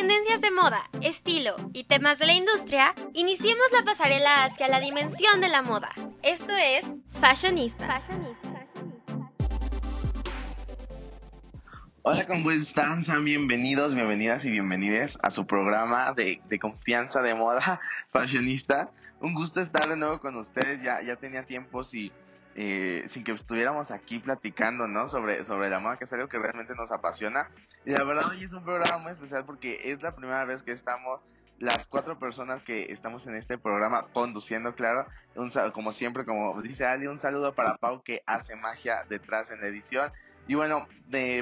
tendencias de moda, estilo y temas de la industria, iniciemos la pasarela hacia la dimensión de la moda. Esto es Fashionistas. Hola, ¿cómo están? Sean bienvenidos, bienvenidas y bienvenides a su programa de, de confianza de moda fashionista. Un gusto estar de nuevo con ustedes. Ya, ya tenía tiempo y eh, sin que estuviéramos aquí platicando, ¿no? Sobre, sobre la moda, que es algo que realmente nos apasiona. Y la verdad hoy es un programa muy especial porque es la primera vez que estamos las cuatro personas que estamos en este programa conduciendo, claro, un, como siempre, como dice Ali, un saludo para Pau que hace magia detrás en la edición. Y bueno,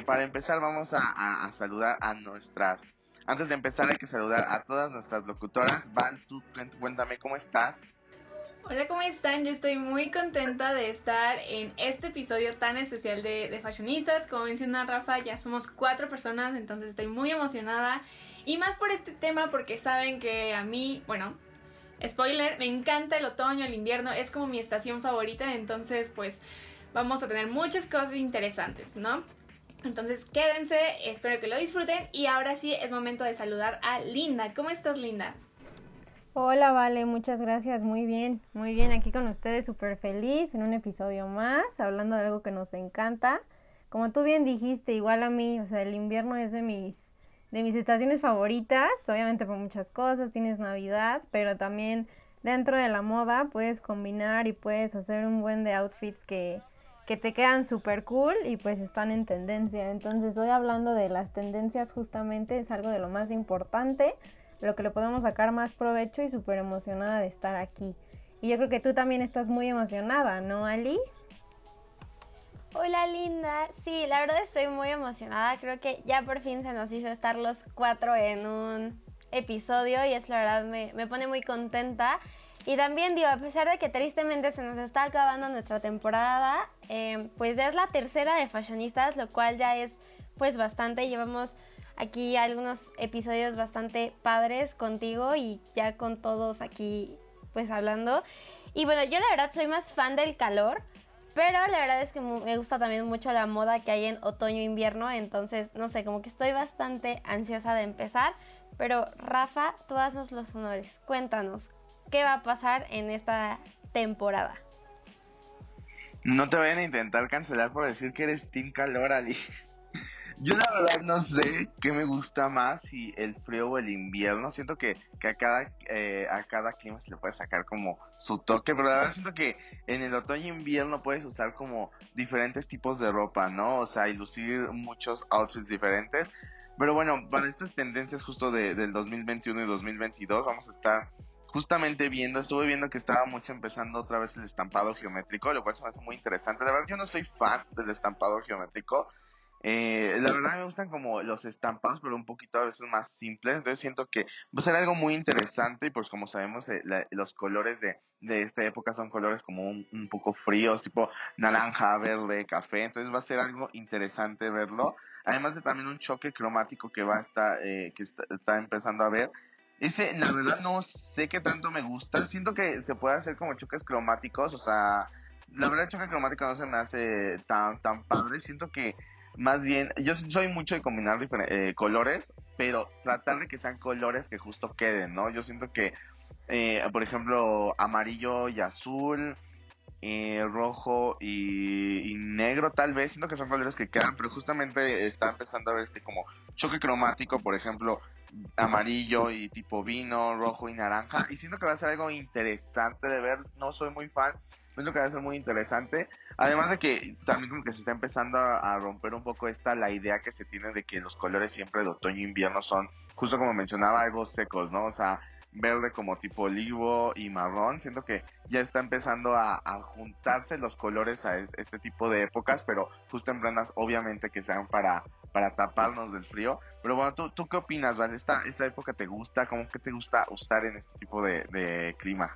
para empezar vamos a, a, saludar a nuestras... Antes de empezar hay que saludar a todas nuestras locutoras. Van, tú cuéntame cómo estás. Hola, ¿cómo están? Yo estoy muy contenta de estar en este episodio tan especial de, Fashionistas. Como menciona Rafa, ya somos cuatro personas, entonces estoy muy emocionada. Y más por este tema porque saben que a mí, bueno, spoiler, me encanta el otoño, el invierno, es como mi estación favorita, entonces pues vamos a tener muchas cosas interesantes, ¿no? Entonces quédense, espero que lo disfruten y ahora sí es momento de saludar a Linda. ¿Cómo estás, Linda? Hola, Vale, muchas gracias. Muy bien, muy bien. Aquí con ustedes, súper feliz en un episodio más, hablando de algo que nos encanta. Como tú bien dijiste, igual a mí, o sea, el invierno es de mis, de mis estaciones favoritas, obviamente por muchas cosas, tienes Navidad, pero también dentro de la moda puedes combinar y puedes hacer un buen de outfits que, que te quedan súper cool y pues están en tendencia. Entonces, hoy hablando de las tendencias justamente es algo de lo más importante lo que le podemos sacar más provecho y súper emocionada de estar aquí. Y yo creo que tú también estás muy emocionada, ¿no, Ali? Hola Linda, sí, la verdad estoy muy emocionada, creo que ya por fin se nos hizo estar los cuatro en un episodio y es la verdad me, me pone muy contenta. Y también digo, a pesar de que tristemente se nos está acabando nuestra temporada, eh, pues ya es la tercera de Fashionistas, lo cual ya es pues bastante, llevamos aquí algunos episodios bastante padres contigo y ya con todos aquí pues hablando. Y bueno, yo la verdad soy más fan del calor, pero la verdad es que me gusta también mucho la moda que hay en otoño-invierno, entonces no sé, como que estoy bastante ansiosa de empezar. Pero Rafa, tú haznos los honores, cuéntanos, ¿qué va a pasar en esta temporada? No te vayan a intentar cancelar por decir que eres Team Calor, Ali. Yo la verdad no sé qué me gusta más, si el frío o el invierno. Siento que, que a, cada, eh, a cada clima se le puede sacar como su toque, pero la verdad siento que en el otoño e invierno puedes usar como diferentes tipos de ropa, ¿no? O sea, y lucir muchos outfits diferentes. Pero bueno, para estas tendencias justo de, del 2021 y 2022 vamos a estar justamente viendo, estuve viendo que estaba mucho empezando otra vez el estampado geométrico, lo cual se me hace muy interesante. La verdad yo no soy fan del estampado geométrico, eh, la verdad me gustan como los estampados, pero un poquito a veces más simples. Entonces siento que va a ser algo muy interesante y pues como sabemos eh, los colores de, de, esta época son colores como un, un, poco fríos, tipo naranja, verde, café. Entonces va a ser algo interesante verlo. Además de también un choque cromático que va a estar, eh, que está, está empezando a ver. Ese, la verdad no sé qué tanto me gusta. Siento que se puede hacer como choques cromáticos, o sea, la verdad el choque cromático no se me hace tan, tan padre. Siento que más bien, yo soy mucho de combinar eh, colores, pero tratar de que sean colores que justo queden, ¿no? Yo siento que, eh, por ejemplo, amarillo y azul, eh, rojo y, y, negro tal vez, siento que son colores que quedan, pero justamente está empezando a ver este como choque cromático, por ejemplo, amarillo y tipo vino, rojo y naranja, y siento que va a ser algo interesante de ver, no soy muy fan, siento que va a ser muy interesante. Además de que también como que se está empezando a, romper un poco esta la idea que se tiene de que los colores siempre de otoño e invierno son, justo como mencionaba, algo secos, ¿no? O sea, verde como tipo olivo y marrón. Siento que ya está empezando a, juntarse los colores a este tipo de épocas, pero justo en prendas obviamente que sean para, para taparnos del frío. Pero bueno, ¿tú, tú qué opinas, Val? ¿Esta, ¿Esta época te gusta? ¿Cómo que te gusta usar en este tipo de clima?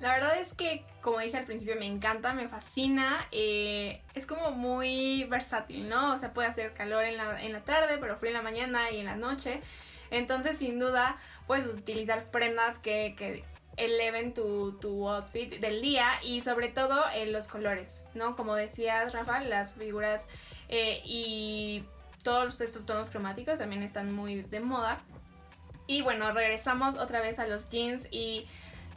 La verdad es que, como dije al principio, me encanta, me fascina. Eh, es como muy versátil, ¿no? O sea, puede hacer calor en la, en la tarde, pero frío en la mañana y en la noche. Entonces, sin duda, puedes utilizar prendas que, que eleven tu, tu, outfit del día y sobre todo en los colores, ¿no? Como decías, Rafa, las figuras eh, y todos estos tonos cromáticos también están muy de moda. Y bueno, regresamos otra vez a los jeans y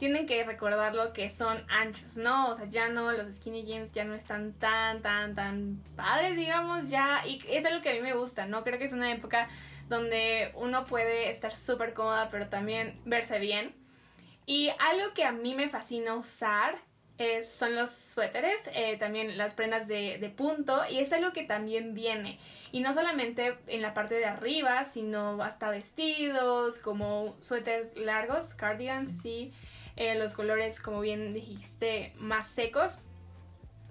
tienen que recordarlo que son anchos, ¿no? O sea, ya no, los skinny jeans ya no están tan, tan, tan padres, digamos, ya. Y es algo que a mí me gusta, ¿no? Creo que es una época donde uno puede estar súper cómoda, pero también verse bien. Y algo que a mí me fascina usar es, son los suéteres, eh, también las prendas de, de, punto, y es algo que también viene. Y no solamente en la parte de arriba, sino hasta vestidos, como suéteres largos, cardigans, sí, eh, los colores, como bien dijiste, más secos.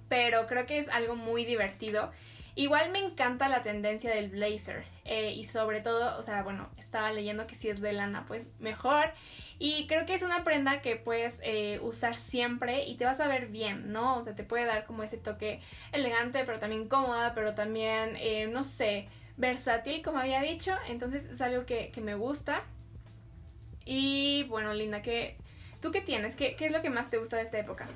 Pero creo que es algo muy divertido. Igual me encanta la tendencia del blazer eh, y sobre todo, o sea, bueno, estaba leyendo que si es de lana, pues mejor. Y creo que es una prenda que puedes eh, usar siempre y te vas a ver bien, ¿no? O sea, te puede dar como ese toque elegante, pero también cómoda, pero también, no sé, versátil, como había dicho. Entonces es algo que, que me gusta. Y bueno, Linda, ¿qué, ¿tú qué tienes? ¿Qué, ¿Qué es lo que más te gusta de esta época?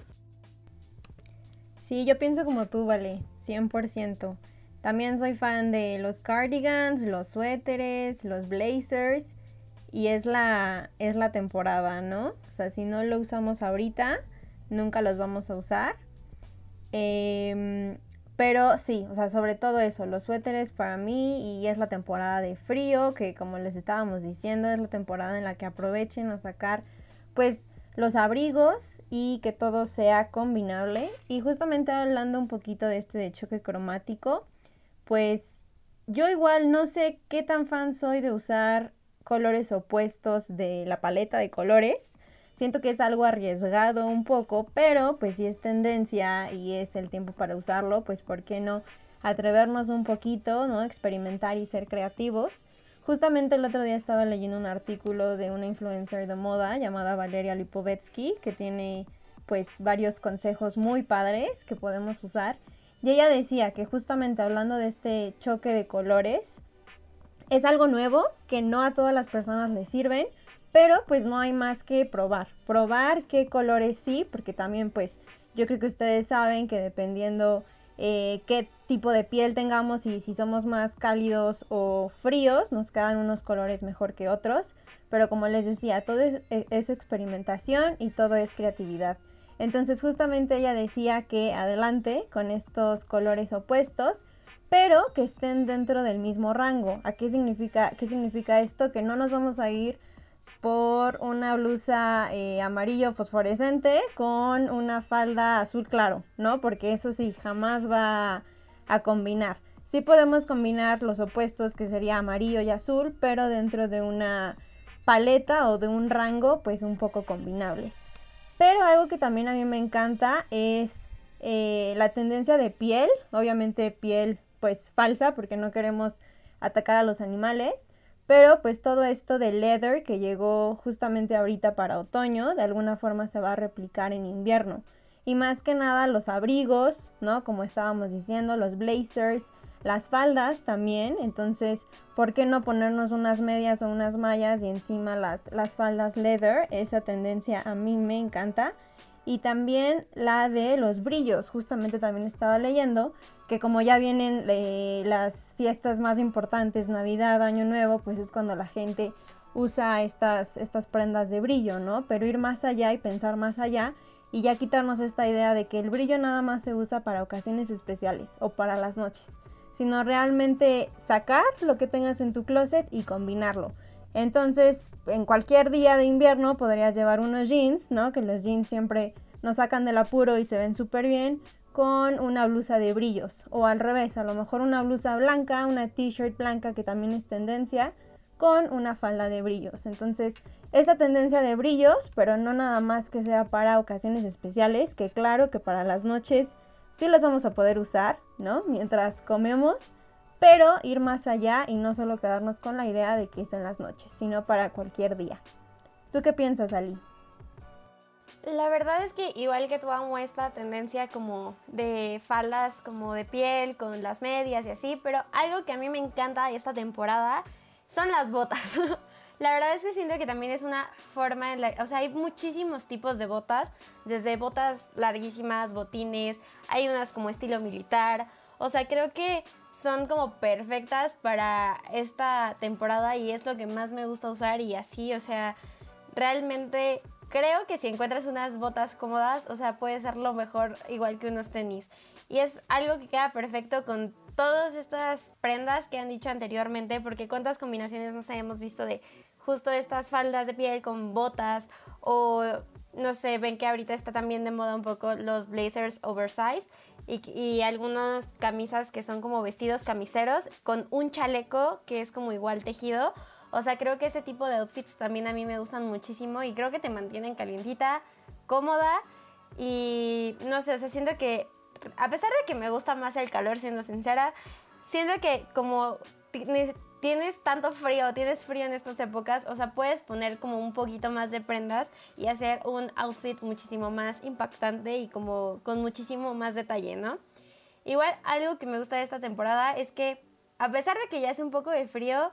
Sí, yo pienso como tú, vale, 100%. También soy fan de los cardigans, los suéteres, los blazers y es la, es la temporada, ¿no? O sea, si no lo usamos ahorita, nunca los vamos a usar. Em, pero sí, o sea, sobre todo eso, los suéteres para mí y es la temporada de frío, que como les estábamos diciendo, es la temporada en la que aprovechen a sacar pues los abrigos y que todo sea combinable. Y justamente hablando un poquito de este de choque cromático, pues yo igual no sé qué tan fan soy de usar colores opuestos de la paleta de colores. Siento que es algo arriesgado un poco, pero pues si es tendencia y es el tiempo para usarlo, pues ¿por qué no atrevernos un poquito, ¿no? Experimentar y ser creativos. Justamente el otro día estaba leyendo un artículo de una influencer de moda llamada Valeria Lipovetsky, que tiene pues varios consejos muy padres que podemos usar. Y ella decía que justamente hablando de este choque de colores, es algo nuevo que no a todas las personas les sirven, pero pues no hay más que probar. Probar qué colores sí, porque también pues yo creo que ustedes saben que dependiendo eh, qué tipo de piel tengamos y si somos más cálidos o fríos, nos quedan unos colores mejor que otros. Pero como les decía, todo es, e, es experimentación y todo es creatividad. Entonces justamente ella decía que adelante con estos colores opuestos, pero que estén dentro del mismo rango. ¿A qué significa, qué significa esto? Que no nos vamos a ir por una blusa eh, amarillo fosforescente con una falda azul claro, ¿no? Porque eso sí, jamás va a combinar. Sí podemos combinar los opuestos que sería amarillo y azul, pero dentro de una paleta o de un rango pues un poco combinable. Pero algo que también a mí me encanta es eh, la tendencia de piel, obviamente piel pues falsa porque no queremos atacar a los animales, pero pues todo esto de leather que llegó justamente ahorita para otoño, de alguna forma se va a replicar en invierno. Y más que nada los abrigos, ¿no? Como estábamos diciendo, los blazers, las faldas también. Entonces, ¿por qué no ponernos unas medias o unas mallas y encima las, las faldas leather? Esa tendencia a mí me encanta. Y también la de los brillos. Justamente también estaba leyendo que como ya vienen eh, las fiestas más importantes, Navidad, Año Nuevo, pues es cuando la gente usa estas, estas prendas de brillo, ¿no? Pero ir más allá y pensar más allá y ya quitarnos esta idea de que el brillo nada más se usa para ocasiones especiales o para las noches, sino realmente sacar lo que tengas en tu closet y combinarlo. Entonces, en cualquier día de invierno podrías llevar unos jeans, ¿no? Que los jeans siempre nos sacan del apuro y se ven súper bien, con una blusa de brillos o al revés, a lo mejor una blusa blanca, una t-shirt blanca que también es tendencia con una falda de brillos. Entonces, esta tendencia de brillos, pero no nada más que sea para ocasiones especiales, que claro que para las noches sí los vamos a poder usar, ¿no? Mientras comemos, pero ir más allá y no solo quedarnos con la idea de que es en las noches, sino para cualquier día. ¿Tú qué piensas, Ali? La verdad es que igual que tú amo esta tendencia como de faldas como de piel con las medias y así, pero algo que a mí me encanta de esta temporada son las botas. la verdad es que siento que también es una forma en la, o sea, hay muchísimos tipos de botas, desde botas larguísimas, botines, hay unas como estilo militar, o sea, creo que son como perfectas para esta temporada y es lo que más me gusta usar y así, o sea, realmente creo que si encuentras unas botas cómodas, o sea, puede ser lo mejor igual que unos tenis. Y es algo que queda perfecto con todas estas prendas que han dicho anteriormente, porque cuántas combinaciones nos hemos visto de justo estas faldas de piel con botas o no sé, ven que ahorita está también de moda un poco los blazers oversize y, y algunas camisas que son como vestidos camiseros con un chaleco que es como igual tejido. O sea, creo que ese tipo de outfits también a mí me gustan muchísimo y creo que te mantienen calientita, cómoda y no sé, o sea, siento que a pesar de que me gusta más el calor, siendo sincera, siento que como tienes tanto frío, tienes frío en estas épocas, o sea, puedes poner como un poquito más de prendas y hacer un outfit muchísimo más impactante y como con muchísimo más detalle, ¿no? Igual algo que me gusta de esta temporada es que a pesar de que ya hace un poco de frío,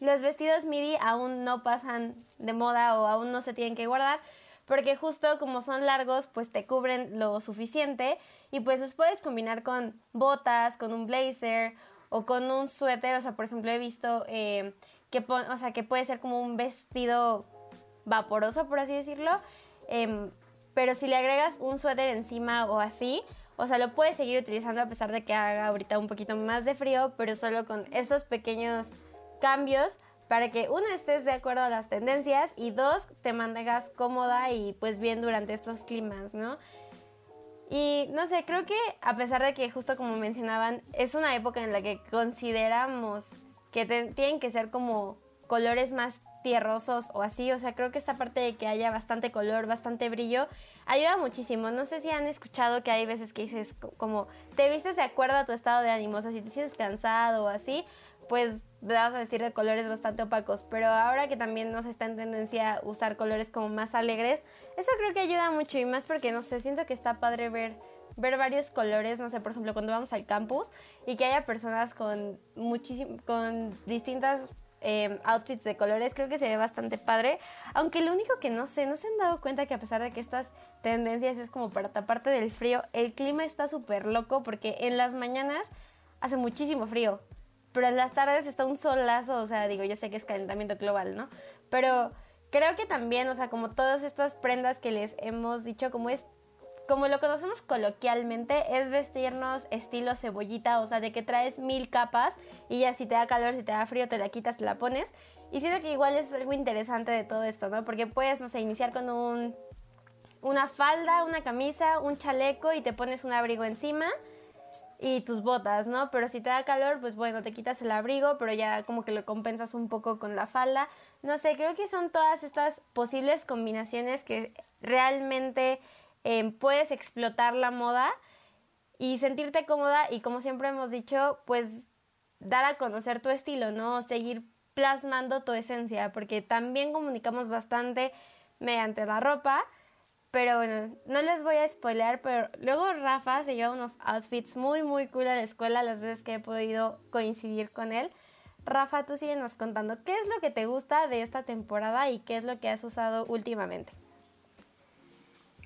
los vestidos midi aún no pasan de moda o aún no se tienen que guardar, porque justo como son largos, pues te cubren lo suficiente y pues los puedes combinar con botas, con un blazer o con un suéter, o sea, por ejemplo, he visto eh, que, o sea, que puede ser como un vestido vaporoso, por así decirlo, em, pero si le agregas un suéter encima o así, o sea, lo puedes seguir utilizando a pesar de que haga ahorita un poquito más de frío, pero solo con esos pequeños cambios para que uno estés de acuerdo a las tendencias y dos te mantengas cómoda y pues bien durante estos climas, ¿no? Y no sé, creo que a pesar de que justo como mencionaban, es una época en la que consideramos que tienen que ser como colores más tierrosos o así, o sea, creo que esta parte de que haya bastante color, bastante brillo, ayuda muchísimo. No sé si han escuchado que hay veces que dices como, te vistes de acuerdo a tu estado de ánimo, o sea, si te sientes cansado o así, pues vas a vestir de colores bastante opacos, pero ahora que también nos está en tendencia a usar colores como más alegres, eso creo que ayuda mucho y más porque no sé, siento que está padre ver ver varios colores, no sé, por ejemplo, cuando vamos al campus y que haya personas con con distintas em, outfits de colores, creo que se ve bastante padre. Aunque lo único que no sé, no se han dado cuenta que a pesar de que estas tendencias es como para taparte del frío, el clima está súper loco porque en las mañanas hace muchísimo frío pero en las tardes está un solazo, o sea, digo, yo sé que es calentamiento global, ¿no? Pero creo que también, o sea, como todas estas prendas que les hemos dicho, como es, como lo conocemos coloquialmente, es vestirnos estilo cebollita, o sea, de que traes mil capas y ya si te da calor, si te da frío, te la quitas, te la pones. Y siento que igual es algo interesante de todo esto, ¿no? Porque puedes, no sé, iniciar con un, una falda, una camisa, un chaleco y te pones un abrigo encima y tus botas, ¿no? Pero si te da calor, pues bueno, te quitas el abrigo, pero ya como que lo compensas un poco con la falda. No sé, creo que son todas estas posibles combinaciones que realmente em, puedes explotar la moda y sentirte cómoda y como siempre hemos dicho, pues dar a conocer tu estilo, ¿no? Seguir plasmando tu esencia, porque también comunicamos bastante mediante la ropa pero bueno, no les voy a spoiler, pero luego Rafa se lleva unos outfits muy, muy cool a la escuela las veces que he podido coincidir con él. Rafa, tú síguenos contando qué es lo que te gusta de esta temporada y qué es lo que has usado últimamente.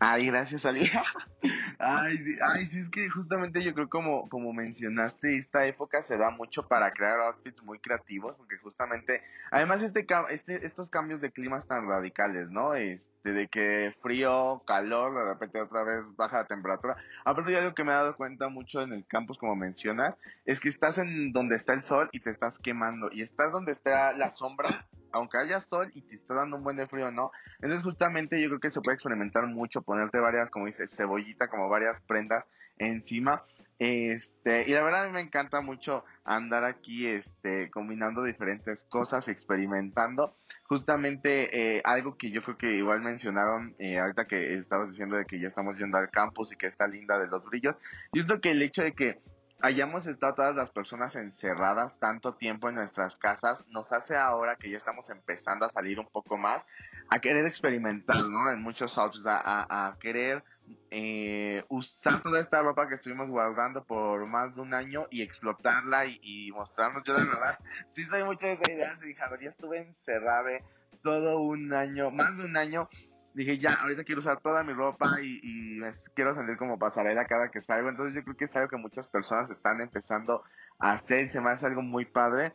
Ay, gracias, Ali. ay, ay, sí, es que justamente yo creo como, como mencionaste, esta época se da mucho para crear outfits muy creativos, porque justamente, además este, este estos cambios de climas tan radicales, ¿no? Este, de que frío, calor, de repente otra vez baja la temperatura. Aparte, algo que me he dado cuenta mucho en el campus, como mencionas, es que estás en donde está el sol y te estás quemando, y estás donde está la sombra aunque haya sol y te está dando un buen de frío, ¿no? Entonces justamente yo creo que se puede experimentar mucho, ponerte varias, como dices, cebollita, como varias prendas encima. Este, y la verdad a mí me encanta mucho andar aquí, este, combinando diferentes cosas, experimentando. Justamente eh, algo que yo creo que igual mencionaron eh, ahorita que estabas diciendo de que ya estamos yendo al campus y que está linda de los brillos. Y esto que el hecho de que hayamos estado todas las personas encerradas tanto tiempo en nuestras casas, nos hace ahora que ya estamos empezando a salir un poco más, a querer experimentar, ¿no? En muchos outfits, a, querer eh, usar toda esta ropa que estuvimos guardando por más de un año y explotarla y, mostrarnos. Yo de verdad, sí soy mucho de esa idea, sí, ya estuve encerrada todo un año, más de un año dije, ya, ahorita quiero usar toda mi ropa y, y quiero salir como pasarela cada que salgo. Entonces yo creo que es algo que muchas personas están empezando a hacer. Se me hace algo muy padre.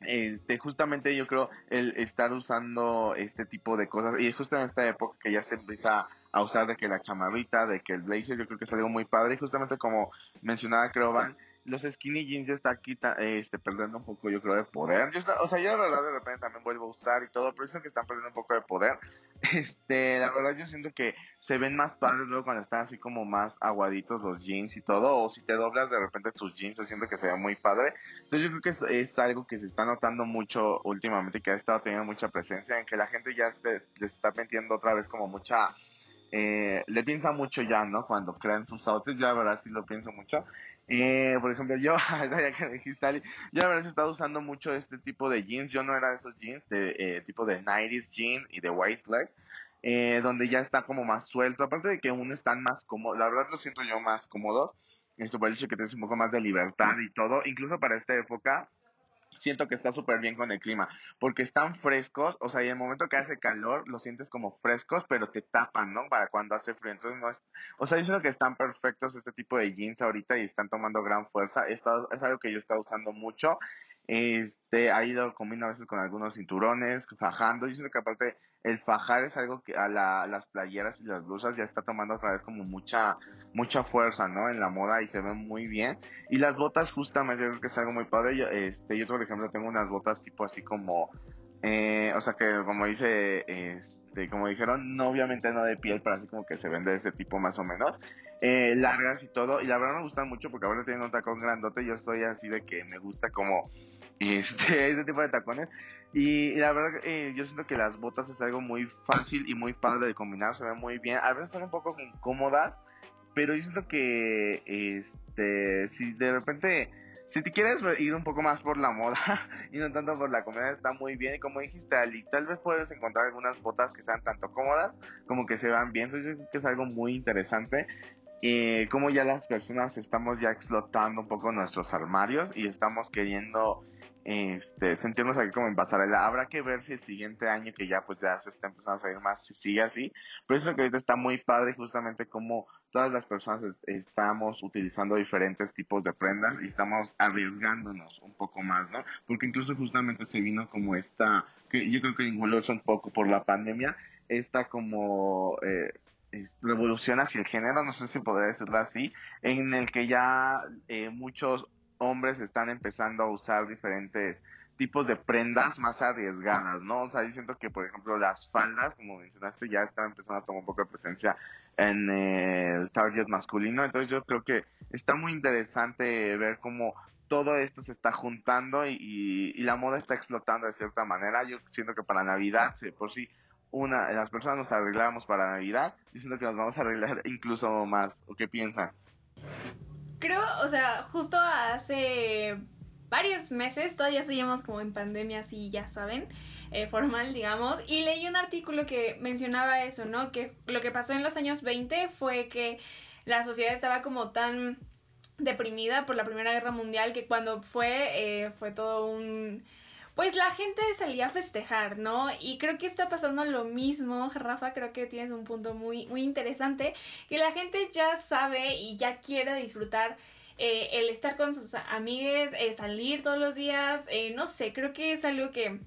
Este, justamente yo creo el estar usando este tipo de cosas y justo en esta época que ya se empieza a usar de que la chamarrita, de que el blazer, yo creo que es algo muy padre y justamente como mencionaba creo Van, los skinny jeans ya está aquí este, perdiendo un poco, yo creo, de poder. o sea, yo de verdad de repente también vuelvo a usar y todo, pero eso que están perdiendo un poco de poder. Este, la verdad yo siento que se ven más padres luego cuando están así como más aguaditos los jeans y todo, o si te doblas de repente tus jeans, yo siento que se ve muy padre. Entonces yo creo que es, algo que se está notando mucho últimamente, que ha estado teniendo mucha presencia, en que la gente ya se, le está metiendo otra vez como mucha... Eh, le piensa mucho ya, ¿no? Cuando crean sus outfits, ya verdad sí lo pienso mucho. Eh, por ejemplo, yo, ya que dijiste, Ali, yo la verdad he estado usando mucho este tipo de jeans. Yo no era de esos jeans, de eh, tipo de 90s jean y de white flag, eh, donde ya está como más suelto. Aparte de que uno están más cómodo, la verdad lo siento yo más cómodo. Esto por el hecho que tienes un poco más de libertad y todo. Incluso para esta época, siento que está súper bien con el clima, porque están frescos, o sea, y el momento que hace calor, los sientes como frescos, pero te tapan, ¿no? Para cuando hace frío, entonces no es, o sea, yo siento que están perfectos este tipo de jeans ahorita y están tomando gran fuerza, Esto es algo que yo estaba usando mucho, este, ha ido combinando a veces con algunos cinturones, fajando, yo siento que aparte el fajar es algo que a las playeras y las blusas ya está tomando otra vez como mucha mucha fuerza, ¿no? En la moda y se ve muy bien. Y las botas justamente creo que es algo muy padre. Yo, este, yo por ejemplo tengo unas botas tipo así como, eh, o sea que como dice, este, como dijeron, no obviamente no de piel, pero así como que se vende de ese tipo más o menos. Eh, largas y todo. Y la verdad me gustan mucho porque ahora tengo un tacón grandote. Yo estoy así de que me gusta como este, ese tipo de tacones. Y, la verdad, eh, yo siento que las botas es algo muy fácil y muy padre de combinar, se ve muy bien. A veces son un poco incómodas, pero yo siento que, este, si de repente, si te quieres ir un poco más por la moda y no tanto por la comida, está muy bien. Y como dijiste, Ali, tal vez puedes encontrar algunas botas que sean tanto cómodas como que se vean bien. Entonces yo que es algo muy interesante. Eh, como ya las personas estamos ya explotando un poco nuestros armarios y estamos queriendo este, sentirnos aquí como en pasarela. Habrá que ver si el siguiente año, que ya pues ya se está empezando a salir más, si sigue así. Pero eso que ahorita está muy padre, justamente como todas las personas estamos utilizando diferentes tipos de prendas y estamos arriesgándonos un poco más, ¿no? Porque incluso justamente se vino como esta, que yo creo que incluso un poco por la pandemia, esta como... Eh, revolución hacia el género, no sé si podría decirlo así, en el que ya eh, muchos hombres están empezando a usar diferentes tipos de prendas más arriesgadas, ¿no? O sea, yo siento que, por ejemplo, las faldas, como mencionaste, ya están empezando a tomar un poco de presencia en el target masculino. Entonces yo creo que está muy interesante ver cómo todo esto se está juntando y, la moda está explotando de cierta manera. Yo siento que para Navidad, por si una, las personas nos arreglamos para Navidad, yo siento que nos vamos a arreglar incluso más. ¿O qué piensan? creo, o sea, justo hace varios meses, todavía seguimos como en pandemia, así ya saben, eh, formal, digamos, y leí un artículo que mencionaba eso, ¿no? Que lo que pasó en los años 20 fue que la sociedad estaba como tan deprimida por la Primera Guerra Mundial que cuando fue, eh, fue todo un pues la gente salía a festejar, ¿no? Y creo que está pasando lo mismo, Rafa, creo que tienes un punto muy, muy interesante, que la gente ya sabe y ya quiere disfrutar eh, el estar con sus amigues, eh, salir todos los días, eh, no sé, creo que es algo que,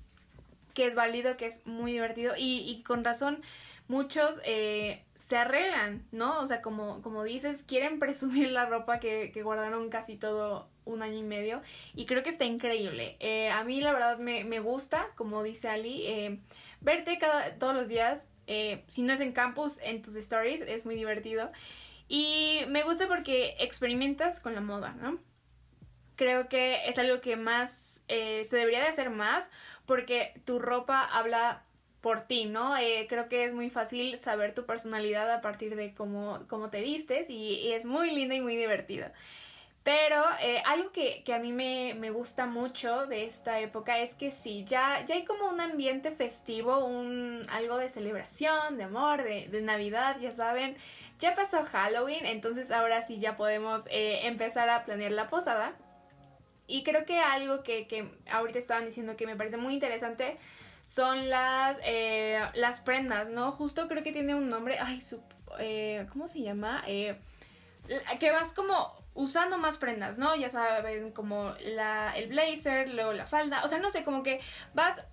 que es válido, que es muy divertido y, y con razón muchos se arreglan, ¿no? O sea, como, como dices, quieren presumir la ropa que, que guardaron casi todo un año y medio y creo que está increíble. Eh, a mí la verdad me, gusta, como dice Ali, eh, verte cada, todos los días, eh, si no es en campus, en tus stories, es muy divertido. Y me gusta porque experimentas con la moda, ¿no? Creo que es algo que más se debería de hacer más porque tu ropa habla por ti, ¿no? creo que es muy fácil saber tu personalidad a partir de cómo, cómo te vistes y, y es muy lindo y muy divertido. Pero eh, algo que, a mí me, gusta mucho de esta época es que sí, ya, ya hay como un ambiente festivo, un, algo de celebración, de amor, de, Navidad, ya saben. Ya pasó Halloween, entonces ahora sí ya podemos eh, empezar a planear la posada. Y creo que algo que, que ahorita estaban diciendo que me parece muy interesante son las, eh, las prendas, ¿no? Justo creo que tiene un nombre, ay, su, ¿cómo se llama? Que vas como usando más prendas, ¿no? Ya saben, como la, el blazer, luego la falda, o sea, no sé, como que vas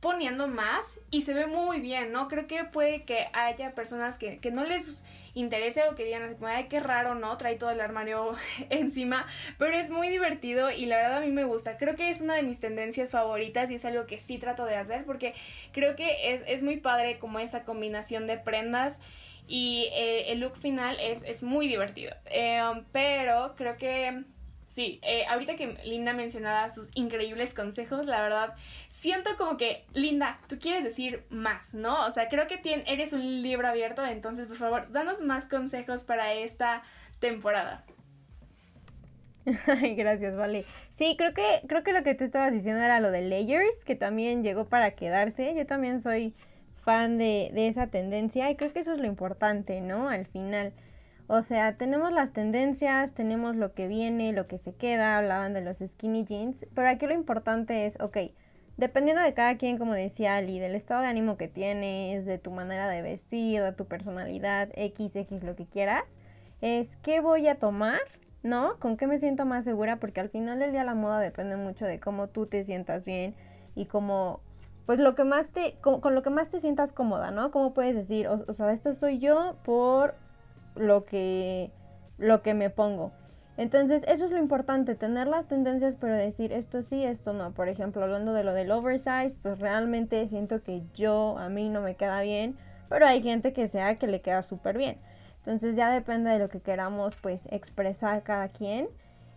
poniendo más y se ve muy bien, ¿no? Creo que puede que haya personas que, que no les interese o que digan así ay, qué raro, ¿no? Trae todo el armario encima, pero es muy divertido y la verdad a mí me gusta. Creo que es una de mis tendencias favoritas y es algo que sí trato de hacer porque creo que es, es muy padre como esa combinación de prendas y eh, el look final es, es muy divertido. Eh, pero creo que Sí, eh, ahorita que Linda mencionaba sus increíbles consejos, la verdad, siento como que, Linda, tú quieres decir más, ¿no? O sea, creo que eres un libro abierto, entonces, por favor, danos más consejos para esta temporada. Ay, gracias, vale. Sí, creo que, creo que lo que tú estabas diciendo era lo de layers, que también llegó para quedarse. Yo también soy fan de, de esa tendencia y creo que eso es lo importante, ¿no? Al final. O sea, tenemos las tendencias, tenemos lo que viene, lo que se queda, hablaban de los skinny jeans, pero aquí lo importante es, ok, dependiendo de cada quien, como decía Ali, del estado de ánimo que tienes, de tu manera de vestir, de tu personalidad, X, X, lo que quieras, es qué voy a tomar, ¿no? ¿Con qué me siento más segura? Porque al final del día la moda depende mucho de cómo tú te sientas bien y cómo, pues lo que más te, con, lo que más te sientas cómoda, ¿no? ¿Cómo puedes decir, o, o sea, esta soy yo por lo que, lo que me pongo. Entonces, eso es lo importante, tener las tendencias, pero decir esto sí, esto no. Por ejemplo, hablando de lo del oversize, pues realmente siento que yo, a mí no me queda bien, pero hay gente que sea que le queda súper bien. Entonces, ya depende de lo que queramos, pues, expresar cada quien.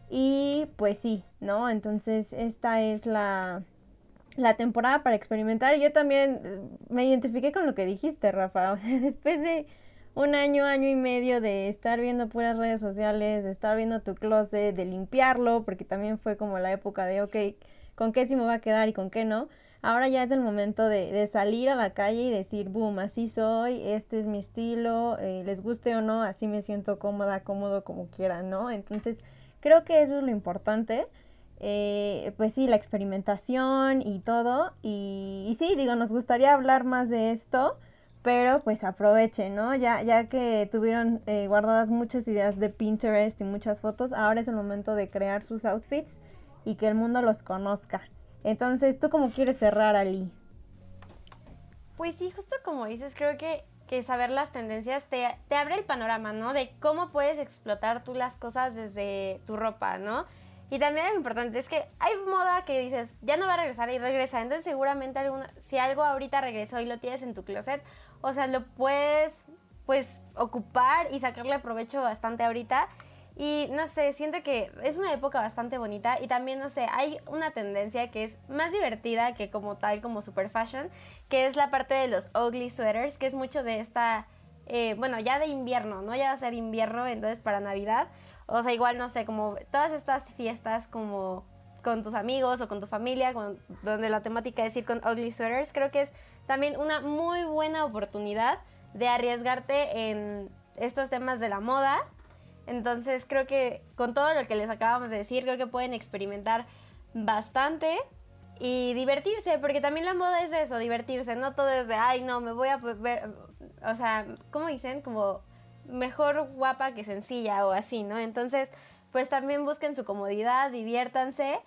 Y pues sí, ¿no? Entonces, esta es la, la temporada para experimentar. Yo también eh, me identifiqué con lo que dijiste, Rafa. O sea, después de un año, año y medio de estar viendo puras redes sociales, de estar viendo tu closet, de limpiarlo, porque también fue como la época de, ok, ¿con qué sí me va a quedar y con qué no? Ahora ya es el momento de, de salir a la calle y decir, boom, así soy, este es mi estilo, eh, les guste o no, así me siento cómoda, cómodo, como quieran, ¿no? Entonces, creo que eso es lo importante. Eh, pues sí, la experimentación y todo. Y sí, digo, nos gustaría hablar más de esto pero pues aprovechen, ¿no? Ya, ya que tuvieron eh, guardadas muchas ideas de Pinterest y muchas fotos, ahora es el momento de crear sus outfits y que el mundo los conozca. Entonces, ¿tú cómo quieres cerrar, Ali? Pues sí, justo como dices, creo que, que saber las tendencias te, te abre el panorama, ¿no? De cómo puedes explotar tú las cosas desde tu ropa, ¿no? Y también lo importante es que hay moda que dices, ya no va a regresar y regresa. Entonces seguramente alguna, si algo ahorita regresó y lo tienes en tu closet, o sea, lo puedes pues ocupar y sacarle provecho bastante ahorita. Y no sé, siento que es una época bastante bonita y también, no sé, hay una tendencia que es más divertida que como tal, como super fashion, que es la parte de los ugly sweaters, que es mucho de esta, eh, bueno, ya de invierno, ¿no? Ya va a ser invierno, entonces para Navidad o sea, igual, no sé, como todas estas fiestas como con tus amigos o con tu familia, donde la temática es ir con ugly sweaters, creo que es también una muy buena oportunidad de arriesgarte en estos temas de la moda. Entonces creo que con todo lo que les acabamos de decir, creo que pueden experimentar bastante y divertirse, porque también la moda es eso, divertirse, no todo es de, ay, no, me voy a ver, o sea, ¿cómo dicen? Como mejor guapa que sencilla o así, ¿no? Entonces, pues también busquen su comodidad, diviértanse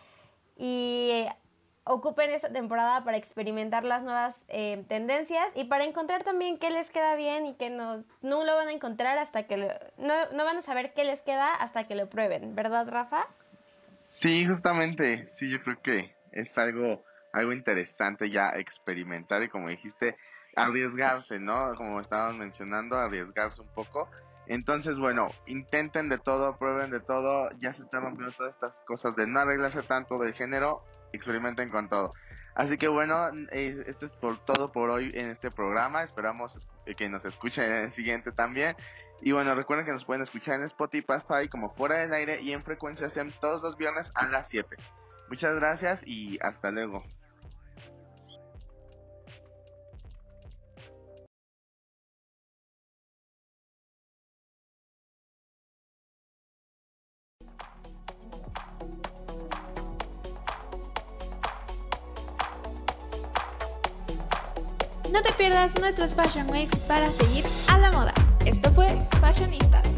y ocupen esta temporada para experimentar las nuevas eh, tendencias y para encontrar también qué les queda bien y que nos, no lo van a encontrar hasta que no, no van a saber qué les queda hasta que lo prueben, ¿verdad, Rafa? Sí, justamente, sí, yo creo que es algo, algo interesante ya experimentar y como dijiste, arriesgarse, ¿no? Como estábamos mencionando, arriesgarse un poco. Entonces, bueno, intenten de todo, prueben de todo, ya se están rompiendo todas estas cosas de no arreglarse tanto del género, experimenten con todo. Así que bueno, eh, esto es por todo por hoy en este programa, esperamos que nos escuchen en el siguiente también. Y bueno, recuerden que nos pueden escuchar en Spotify como fuera del aire y en frecuencia sean todos los viernes a las 7. Muchas gracias y hasta luego. Fashion Weeks para seguir a la moda. Esto fue Fashionistas.